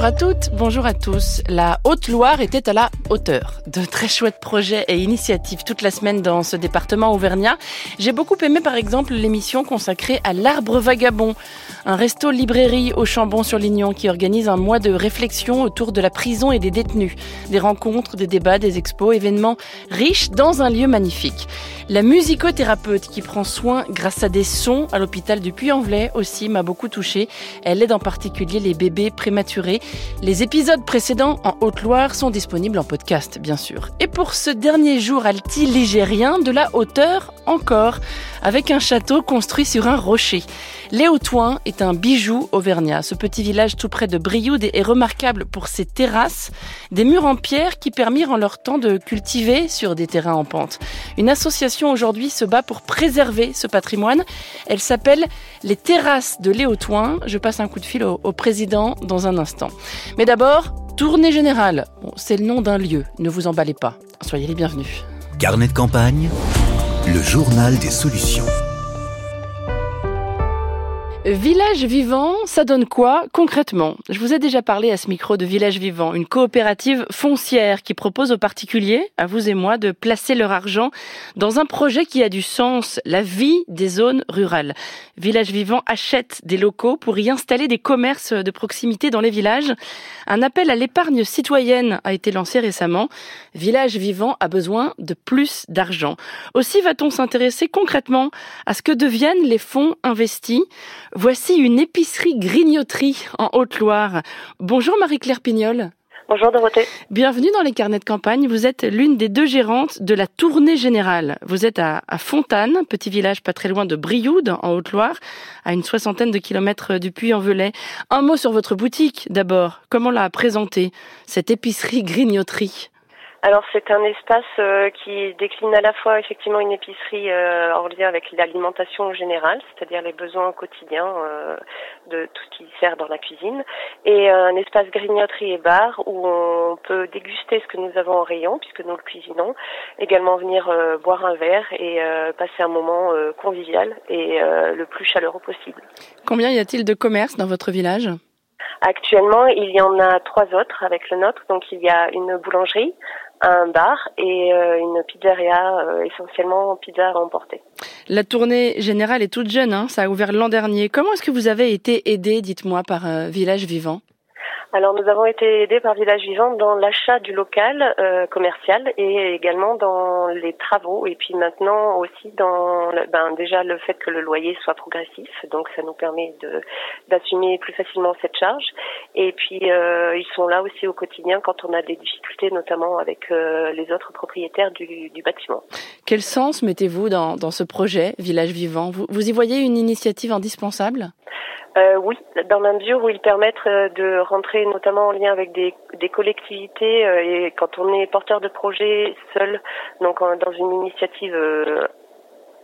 Bonjour à toutes, bonjour à tous. La Haute-Loire était à la hauteur. De très chouettes projets et initiatives toute la semaine dans ce département auvergnat. J'ai beaucoup aimé par exemple l'émission consacrée à l'arbre vagabond, un resto librairie au Chambon-sur-Lignon qui organise un mois de réflexion autour de la prison et des détenus. Des rencontres, des débats, des expos, événements riches dans un lieu magnifique. La musicothérapeute qui prend soin grâce à des sons à l'hôpital du Puy-en-Velay aussi m'a beaucoup touchée. Elle aide en particulier les bébés prématurés les épisodes précédents en Haute-Loire sont disponibles en podcast, bien sûr. Et pour ce dernier jour alti-ligérien, de la hauteur encore, avec un château construit sur un rocher. Léotouin est un bijou auvergnat. Ce petit village tout près de Brioude est remarquable pour ses terrasses, des murs en pierre qui permirent en leur temps de cultiver sur des terrains en pente. Une association aujourd'hui se bat pour préserver ce patrimoine. Elle s'appelle les Terrasses de Léotouin. Je passe un coup de fil au, au président dans un instant. Mais d'abord, tournée générale. c'est le nom d'un lieu, ne vous emballez pas. Soyez les bienvenus. Carnet de campagne, le journal des solutions. Village vivant, ça donne quoi concrètement? Je vous ai déjà parlé à ce micro de Village vivant, une coopérative foncière qui propose aux particuliers, à vous et moi, de placer leur argent dans un projet qui a du sens, la vie des zones rurales. Village vivant achète des locaux pour y installer des commerces de proximité dans les villages. Un appel à l'épargne citoyenne a été lancé récemment. Village vivant a besoin de plus d'argent. Aussi va-t-on s'intéresser concrètement à ce que deviennent les fonds investis Voici une épicerie grignoterie en Haute-Loire. Bonjour Marie-Claire Pignol. Bonjour Dorothée. Bienvenue dans les carnets de campagne. Vous êtes l'une des deux gérantes de la tournée générale. Vous êtes à, Fontaine, petit village pas très loin de Brioude, en Haute-Loire, à une soixantaine de kilomètres du Puy-en-Velay. Un mot sur votre boutique d'abord. Comment l'a présentée, cette épicerie grignoterie? Alors c'est un espace euh, qui décline à la fois effectivement une épicerie euh, en lien avec l'alimentation générale, c'est-à-dire les besoins quotidiens euh, de tout ce qui sert dans la cuisine, et un espace grignoterie et bar où on peut déguster ce que nous avons en rayon puisque nous le cuisinons, également venir euh, boire un verre et passer un moment convivial et le plus chaleureux possible. Combien y a-t-il de commerces dans votre village? Actuellement, il y en a trois autres avec le nôtre. Donc, il y a une boulangerie, un bar et euh, une pizzeria, euh, essentiellement pizza à emporter. La tournée générale est toute jeune, hein ça a ouvert l'an dernier. Comment est-ce que vous avez été aidé, dites-moi, par euh, Village Vivant? Alors nous avons été aidés par Village Vivant dans l'achat du local euh, commercial et également dans les travaux et puis maintenant aussi dans ben, déjà le fait que le loyer soit progressif. Donc ça nous permet de d'assumer plus facilement cette charge. Et puis euh, ils sont là aussi au quotidien quand on a des difficultés notamment avec euh, les autres propriétaires du, du bâtiment. Quel sens mettez-vous dans, dans ce projet Village Vivant? Vous, vous y voyez une initiative indispensable? Euh, oui, dans la mesure où ils permettent euh, de rentrer notamment en lien avec des, des collectivités euh, et quand on est porteur de projet seul, donc dans une initiative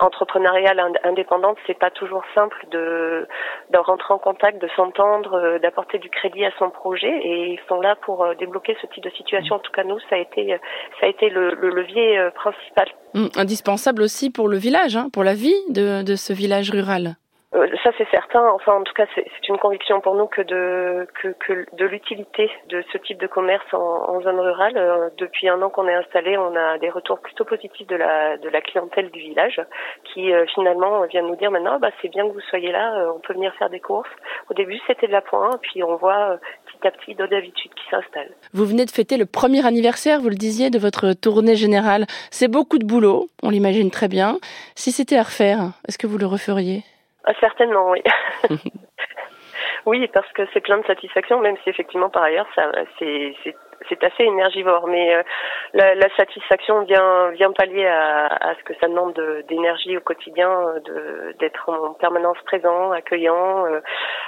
entrepreneuriale indépendante, c'est pas toujours simple de, rentrer en contact, de s'entendre, d'apporter du crédit à son projet et ils sont là pour débloquer ce type de situation. En tout cas, nous, ça a été, ça a été le, le levier principal. Hum, indispensable aussi pour le village, hein, pour la vie de, de ce village rural. Euh, ça c'est certain. Enfin, en tout cas, c'est une conviction pour nous que de l'utilité de ce type de commerce en, zone rurale. Euh, depuis un an qu'on est installé, on a des retours plutôt positifs de la de la clientèle du village, qui euh, finalement vient nous dire maintenant, bah c'est bien que vous soyez là, on peut venir faire des courses. Au début, c'était de la pointe, puis on voit petit à petit d'autres habitudes qui s'installent. Vous venez de fêter le premier anniversaire, vous le disiez, de votre tournée générale. C'est beaucoup de boulot, on l'imagine très bien. Si c'était à refaire, est-ce que vous le referiez? Ah, certainement, oui. oui, parce que c'est plein de satisfaction, même si effectivement par ailleurs ça c'est c'est assez énergivore, mais euh, la, la, satisfaction vient vient pallier à, à ce que ça demande d'énergie au quotidien, de d'être en permanence présent, accueillant, euh,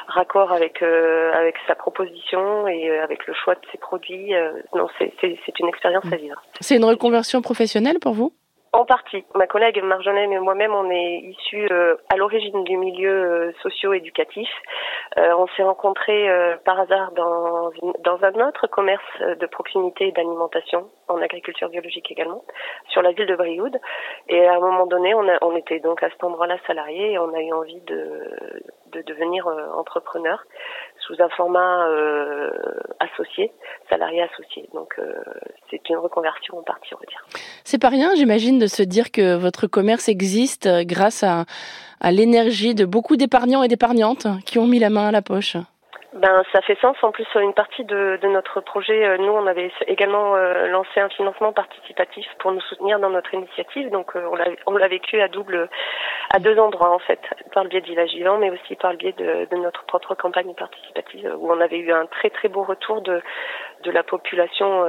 raccord avec euh, avec sa proposition et avec le choix de ses produits. non, c'est c'est une expérience à vivre. C'est une reconversion professionnelle pour vous? En partie. Ma collègue Marjolaine et moi-même, on est issus euh, à l'origine du milieu euh, socio-éducatif. Euh, on s'est rencontrés par hasard dans, dans un autre commerce de proximité d'alimentation, en agriculture biologique également, sur la ville de Brioude. Et à un moment donné, on, a, on était donc à cet endroit-là salariés et on a eu envie de, de devenir entrepreneur sous un format associé, salarié associé. Donc c'est une reconversion en partie, on va dire. C'est pas rien, j'imagine de se dire que votre commerce existe euh, grâce à, à l'énergie de beaucoup d'épargnants et d'épargnantes qui ont mis la main à la poche ben, ça fait sens. En plus, une partie de, de notre projet, euh, nous, on avait également euh, lancé un financement participatif pour nous soutenir dans notre initiative. Donc, on l'a vécu à double, à deux endroits en fait, par le biais de Village Vivant, mais aussi par le biais de, de, notre propre campagne participative, où on avait eu un très très beau retour de, de la population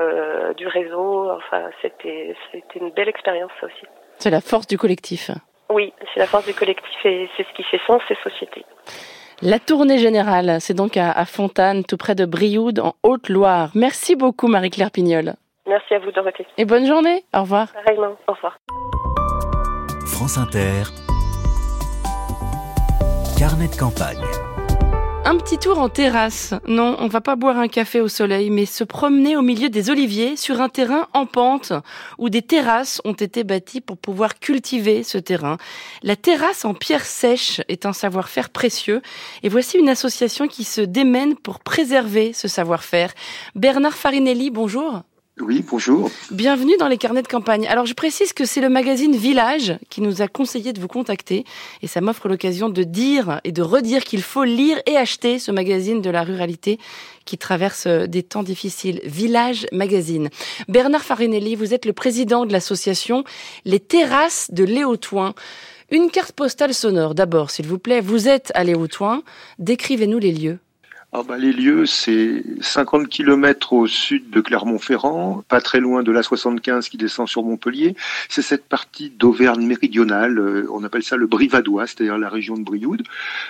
du réseau. Enfin, c'était c'était une belle expérience ça aussi. C'est la force du collectif. Oui, c'est la force du collectif et c'est ce qui fait sens ces sociétés. La tournée générale, c'est donc à, Fontane, tout près de Brioude, en Haute-Loire. Merci beaucoup, Marie-Claire Pignol. Merci à vous, Dorothée. Et bonne journée. Au revoir. Pareillement. Au revoir. France Inter. Carnet de campagne. Un petit tour en terrasse. Non, on va pas boire un café au soleil, mais se promener au milieu des oliviers sur un terrain en pente où des terrasses ont été bâties pour pouvoir cultiver ce terrain. La terrasse en pierre sèche est un savoir-faire précieux et voici une association qui se démène pour préserver ce savoir-faire. Bernard Farinelli, bonjour. Oui, bonjour. Bienvenue dans les carnets de campagne. Alors je précise que c'est le magazine Village qui nous a conseillé de vous contacter et ça m'offre l'occasion de dire et de redire qu'il faut lire et acheter ce magazine de la ruralité qui traverse des temps difficiles. Village Magazine. Bernard Farinelli, vous êtes le président de l'association Les Terrasses de Léotoin. Une carte postale sonore d'abord, s'il vous plaît. Vous êtes à Léotoin. Décrivez-nous les lieux. Ah bah, les lieux, c'est 50 km au sud de Clermont-Ferrand, pas très loin de la 75 qui descend sur Montpellier. C'est cette partie d'Auvergne méridionale, euh, on appelle ça le Brivadois, c'est-à-dire la région de Brioude.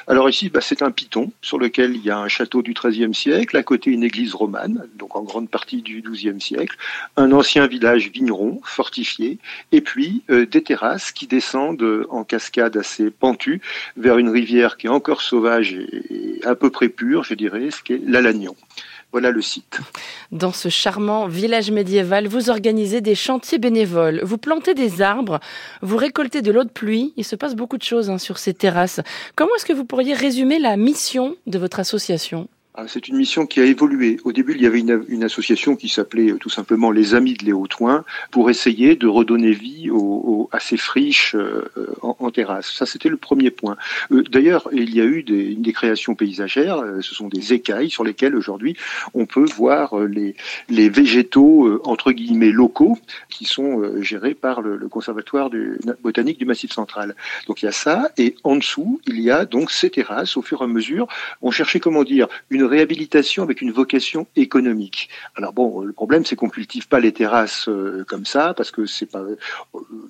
Alors ici, bah, c'est un piton sur lequel il y a un château du XIIIe siècle, à côté une église romane, donc en grande partie du XIIe siècle, un ancien village vigneron fortifié, et puis euh, des terrasses qui descendent en cascade assez pentue vers une rivière qui est encore sauvage et à peu près pure, je dirais ce qu'est l'Alagnon. Voilà le site. Dans ce charmant village médiéval, vous organisez des chantiers bénévoles, vous plantez des arbres, vous récoltez de l'eau de pluie. Il se passe beaucoup de choses hein, sur ces terrasses. Comment est-ce que vous pourriez résumer la mission de votre association? C'est une mission qui a évolué. Au début, il y avait une, association qui s'appelait euh, tout simplement les Amis de Léo pour essayer de redonner vie à ces friches euh, en, terrasse. Ça, c'était le premier point. Euh, d'ailleurs, il y a eu des, des, créations paysagères. Ce sont des écailles sur lesquelles aujourd'hui on peut voir les, végétaux entre guillemets locaux qui sont gérés par le, conservatoire botanique du Massif central. Donc il y a ça, et en dessous, il y a donc ces terrasses. Au fur et à mesure, on cherchait comment dire une réhabilitation avec une vocation économique. Alors bon, le problème c'est qu'on cultive pas les terrasses euh, comme ça parce que c'est pas, euh,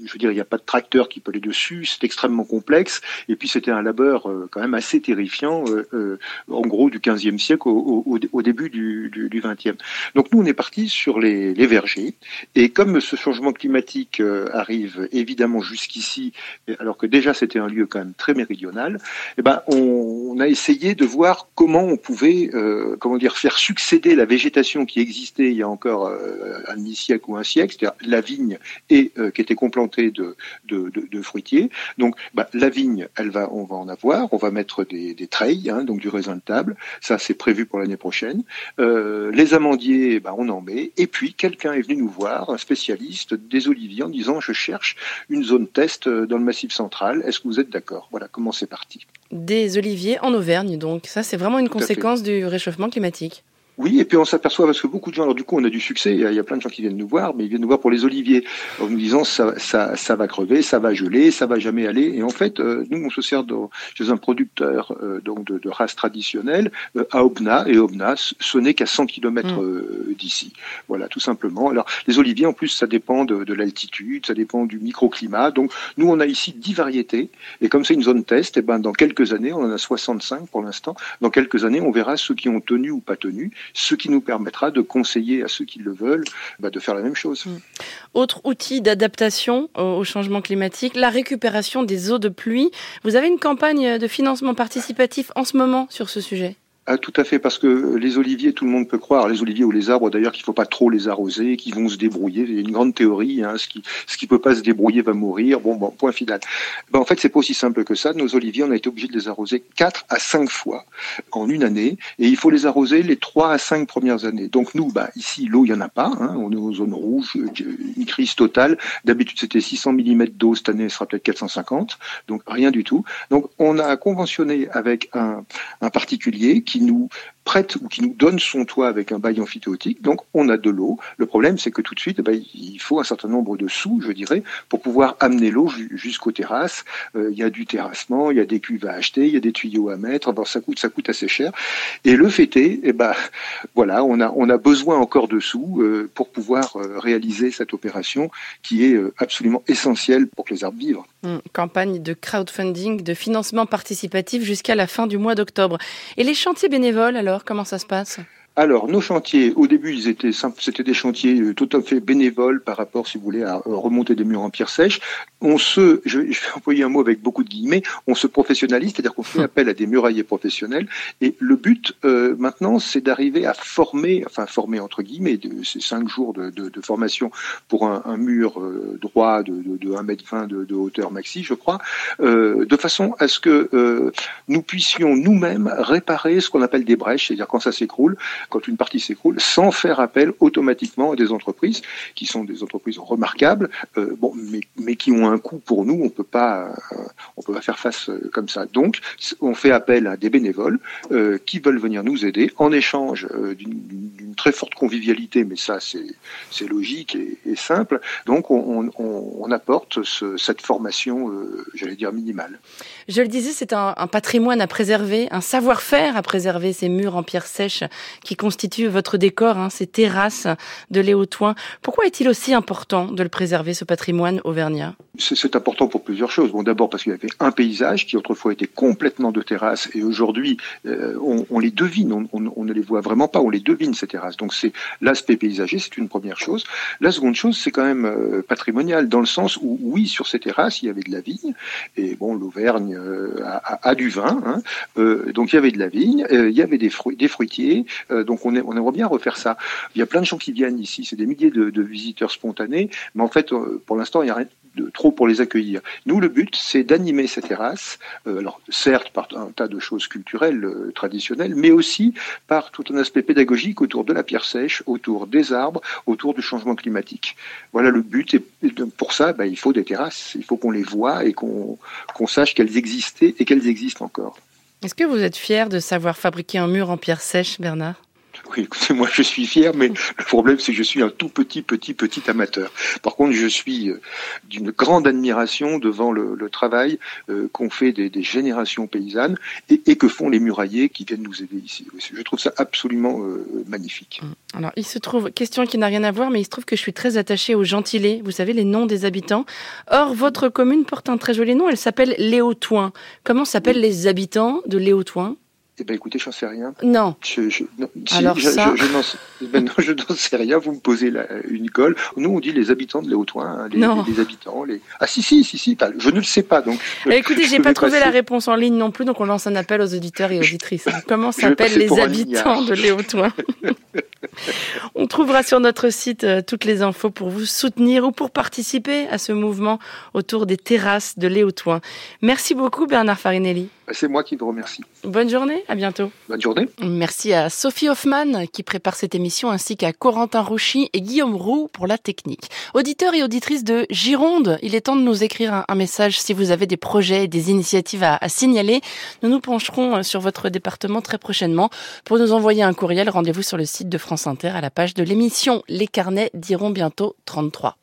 je veux dire, il n'y a pas de tracteur qui peut aller dessus, c'est extrêmement complexe. Et puis c'était un labeur euh, quand même assez terrifiant, en gros du 15e siècle au, début du, du, 20e. Donc nous on est parti sur les, vergers et comme ce changement climatique arrive évidemment jusqu'ici, alors que déjà c'était un lieu quand même très méridional, eh ben on a essayé de voir comment on pouvait euh, comment dire, faire succéder la végétation qui existait il y a encore euh, un demi-siècle ou un siècle, c'est-à-dire la vigne et euh, qui était complantée de, fruitiers. Donc bah, la vigne, elle va, on va en avoir, on va mettre des, des treilles, hein, donc du raisin de table, ça c'est prévu pour l'année prochaine. les amandiers, bah, on en met. Et puis quelqu'un est venu nous voir, un spécialiste des oliviers, en disant je cherche une zone test dans le Massif central. Est-ce que vous êtes d'accord? Voilà comment c'est parti. Des oliviers en Auvergne, donc ça c'est vraiment une conséquence du réchauffement climatique. Oui, et puis on s'aperçoit parce que beaucoup de gens, alors du coup on a du succès, il y, a, plein de gens qui viennent nous voir, mais ils viennent nous voir pour les oliviers, en nous disant ça, ça, ça va crever, ça va geler, ça va jamais aller. Et en fait, euh, nous on se sert de, chez un producteur euh, donc de, de, race traditionnelle euh, à Obna, et Obna, ce n'est qu'à 100 km mm. d'ici. Voilà, tout simplement. Alors les oliviers, en plus, ça dépend de, de l'altitude, ça dépend du microclimat. Donc nous on a ici 10 variétés, et comme c'est une zone test, et eh ben dans quelques années, on en a 65 pour l'instant. Dans quelques années, on verra ceux qui ont tenu ou pas tenu. Ce qui nous permettra de conseiller à ceux qui le veulent bah, de faire la même chose. Mm. Autre outil d'adaptation au changement climatique, la récupération des eaux de pluie. Vous avez une campagne de financement participatif en ce moment sur ce sujet? Ah, tout à fait, parce que les oliviers, tout le monde peut croire, les oliviers ou les arbres d'ailleurs, qu'il faut pas trop les arroser, qu'ils vont se débrouiller. Il y a une grande théorie, hein, ce qui ce qui peut pas se débrouiller va mourir. Bon, bon, point final. Ben, en fait, c'est pas aussi simple que ça. Nos oliviers, on a été obligé de les arroser quatre à cinq fois en une année, et il faut les arroser les trois à cinq premières années. Donc nous, bah, ici, l'eau, il y en a pas. Hein, on est en zone rouge, une crise totale. D'habitude, c'était 600 mm d'eau. Cette année, ce sera peut-être 450. Donc rien du tout. Donc on a conventionné avec un, un particulier qui nous prête ou qui nous donne son toit avec un bail amphithéotique. Donc on a de l'eau. Le problème, c'est que tout de suite, eh ben, il faut un certain nombre de sous, je dirais, pour pouvoir amener l'eau jusqu'aux terrasses. Euh, il y a du terrassement, il y a des cuves à acheter, il y a des tuyaux à mettre. ça coûte, ça coûte assez cher. Et le fait est, eh ben, voilà, on a, on a besoin encore de sous euh, pour pouvoir euh, réaliser cette opération qui est absolument essentielle pour que les arbres vivent. Hum, campagne de crowdfunding, de financement participatif jusqu'à la fin du mois d'octobre. Et les chantiers bénévoles, alors, comment ça se passe? Alors, nos chantiers, au début, ils étaient c'était des chantiers euh, tout à fait bénévoles par rapport, si vous voulez, à euh, remonter des murs en pierre sèche. On se, je, vais employer un mot avec beaucoup de guillemets, on se professionnalise, c'est-à-dire qu'on fait appel à des murailliers professionnels. Et le but, euh, maintenant, c'est d'arriver à former, enfin former entre guillemets, de, ces cinq jours de, formation pour un, mur droit de, de, de 1 m 20 de, hauteur maxi, je crois, de façon à ce que nous puissions nous-mêmes réparer ce qu'on appelle des brèches, c'est-à-dire quand ça s'écroule, quand une partie s'écroule, sans faire appel automatiquement à des entreprises qui sont des entreprises remarquables, euh, bon, mais, qui ont un coût pour nous. On peut pas, euh, on peut pas faire face euh, comme ça. Donc, on fait appel à des bénévoles qui veulent venir nous aider en échange d'une très forte convivialité, mais ça c'est logique et, simple. Donc, on, apporte ce, cette formation, j'allais dire minimale. Je le disais, c'est un, un patrimoine à préserver, un savoir-faire à préserver ces murs en pierre sèche qui constituent votre décor, hein, ces terrasses de Léotoin. Pourquoi est-il aussi important de le préserver, ce patrimoine auvergnat? C'est important pour plusieurs choses. Bon, d'abord parce qu'il y avait un paysage qui autrefois était complètement de terrasses et aujourd'hui euh, on, les devine, on, ne les voit vraiment pas, on les devine ces terrasses. Donc c'est l'aspect paysager, c'est une première chose. La seconde chose, c'est quand même euh, patrimonial dans le sens où oui, sur ces terrasses, il y avait de la vigne et bon, l'Auvergne euh, a, du vin, hein, donc il y avait de la vigne, il y avait des, fruitiers, donc on, aimerait bien refaire ça. Il y a plein de gens qui viennent ici, c'est des milliers de, visiteurs spontanés, mais en fait, pour l'instant, il n'y a rien trop pour les accueillir. Nous, le but, c'est d'animer ces terrasses, euh, alors certes par un tas de choses culturelles, traditionnelles, mais aussi par tout un aspect pédagogique autour de la pierre sèche, autour des arbres, autour du changement climatique. Voilà le but, et pour ça, bah, il faut des terrasses, il faut qu'on les voit et qu'on sache qu'elles existaient et qu'elles existent encore. Est-ce que vous êtes fier de savoir fabriquer un mur en pierre sèche, Bernard? écoutez, moi je suis fier, mais le problème c'est que je suis un tout petit, petit, petit amateur. Par contre, je suis euh, d'une grande admiration devant le, le travail euh, qu'ont fait des, des, générations paysannes et, et, que font les murailliers qui viennent nous aider ici. Je trouve ça absolument euh, magnifique. Mmh. Alors, il se trouve, question qui n'a rien à voir, mais il se trouve que je suis très attachée aux gentilés, vous savez, les noms des habitants. Or, votre commune porte un très joli nom, elle s'appelle Léotoin. Comment s'appellent les habitants de Léotoin eh ben écoutez, j'en sais rien. Non. Je, je, Alors ça... je, ben n'en sais rien. Vous me posez la, une colle. Nous, on dit les habitants de Léotoin, hein, les, non. Les, habitants. Les... Ah si, si, si, si. Je ne le sais pas. Donc. Eh, écoutez, j'ai pas trouvé la réponse en ligne non plus, donc on lance un appel aux auditeurs et auditrices. Comment s'appellent les habitants de Léotoin On trouvera sur notre site euh, toutes les infos pour vous soutenir ou pour participer à ce mouvement autour des terrasses de Léotoin. Merci beaucoup Bernard Farinelli. C'est moi qui vous remercie. Bonne journée, à bientôt. Bonne journée. Merci à Sophie Hoffman qui prépare cette émission ainsi qu'à Corentin Rouchy et Guillaume Roux pour la technique. Auditeurs et auditrices de Gironde, il est temps de nous écrire un, message si vous avez des projets et des initiatives à, à signaler. Nous nous pencherons sur votre département très prochainement. Pour nous envoyer un courriel, rendez-vous sur le site de France Inter à la page de l'émission. Les carnets diront bientôt 33.